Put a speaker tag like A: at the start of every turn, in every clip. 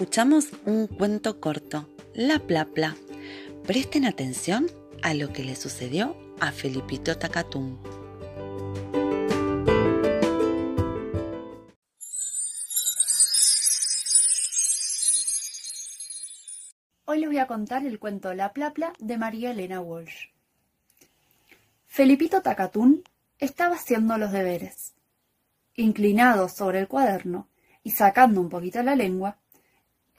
A: escuchamos un cuento corto, La Plapla. Presten atención a lo que le sucedió a Felipito Tacatún.
B: Hoy les voy a contar el cuento La Plapla de María Elena Walsh. Felipito Tacatún estaba haciendo los deberes. Inclinado sobre el cuaderno y sacando un poquito la lengua,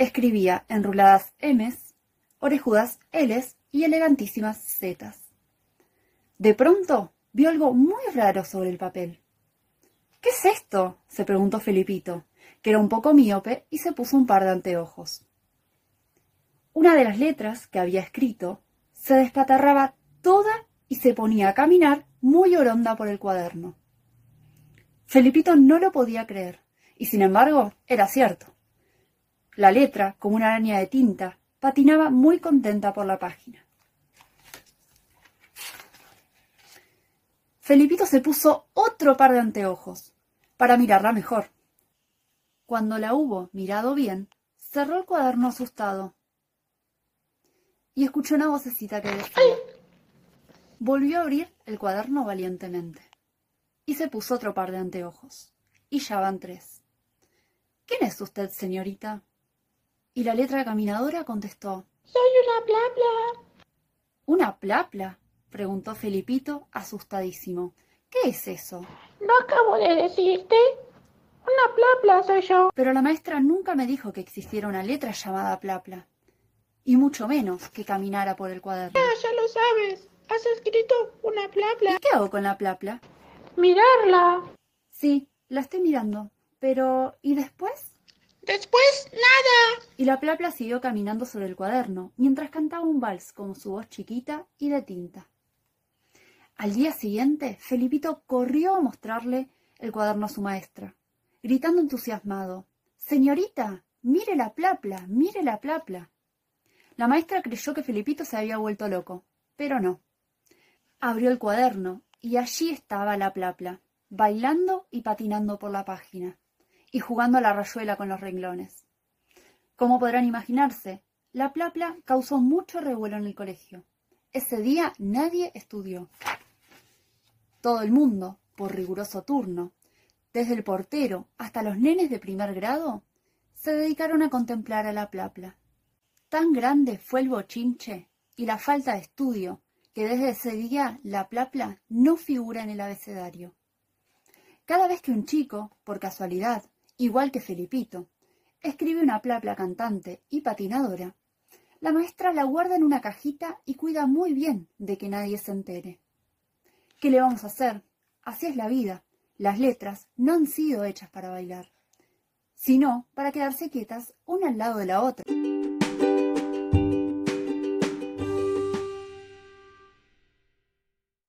B: escribía enruladas M's, orejudas L's y elegantísimas Z's. De pronto vio algo muy raro sobre el papel. ¿Qué es esto? se preguntó Felipito, que era un poco míope y se puso un par de anteojos. Una de las letras que había escrito se despatarraba toda y se ponía a caminar muy oronda por el cuaderno. Felipito no lo podía creer, y sin embargo era cierto. La letra, como una araña de tinta, patinaba muy contenta por la página. Felipito se puso otro par de anteojos para mirarla mejor. Cuando la hubo mirado bien, cerró el cuaderno asustado y escuchó una vocecita que decía. Volvió a abrir el cuaderno valientemente y se puso otro par de anteojos. Y ya van tres. ¿Quién es usted, señorita? Y la letra caminadora contestó.
C: Soy una plapla.
B: ¿Una plapla? preguntó Felipito, asustadísimo. ¿Qué es eso?
C: ¿No acabo de decirte? Una plapla soy yo.
B: Pero la maestra nunca me dijo que existiera una letra llamada plapla. Y mucho menos que caminara por el cuaderno.
C: Ya, ya lo sabes. Has escrito una plapla.
B: ¿Y qué hago con la plapla?
C: Mirarla.
B: Sí, la estoy mirando. Pero, ¿y después?
C: Después, nada.
B: Y la plapla siguió caminando sobre el cuaderno, mientras cantaba un vals con su voz chiquita y de tinta. Al día siguiente, Felipito corrió a mostrarle el cuaderno a su maestra, gritando entusiasmado Señorita, mire la plapla, mire la plapla. La maestra creyó que Felipito se había vuelto loco, pero no. Abrió el cuaderno y allí estaba la plapla, bailando y patinando por la página, y jugando a la rayuela con los renglones. Como podrán imaginarse, la plapla causó mucho revuelo en el colegio. Ese día nadie estudió. Todo el mundo, por riguroso turno, desde el portero hasta los nenes de primer grado, se dedicaron a contemplar a la plapla. Tan grande fue el bochinche y la falta de estudio que desde ese día la plapla no figura en el abecedario. Cada vez que un chico, por casualidad, igual que Felipito, escribe una plapla cantante y patinadora, la maestra la guarda en una cajita y cuida muy bien de que nadie se entere. ¿Qué le vamos a hacer? Así es la vida. Las letras no han sido hechas para bailar, sino para quedarse quietas una al lado de la otra.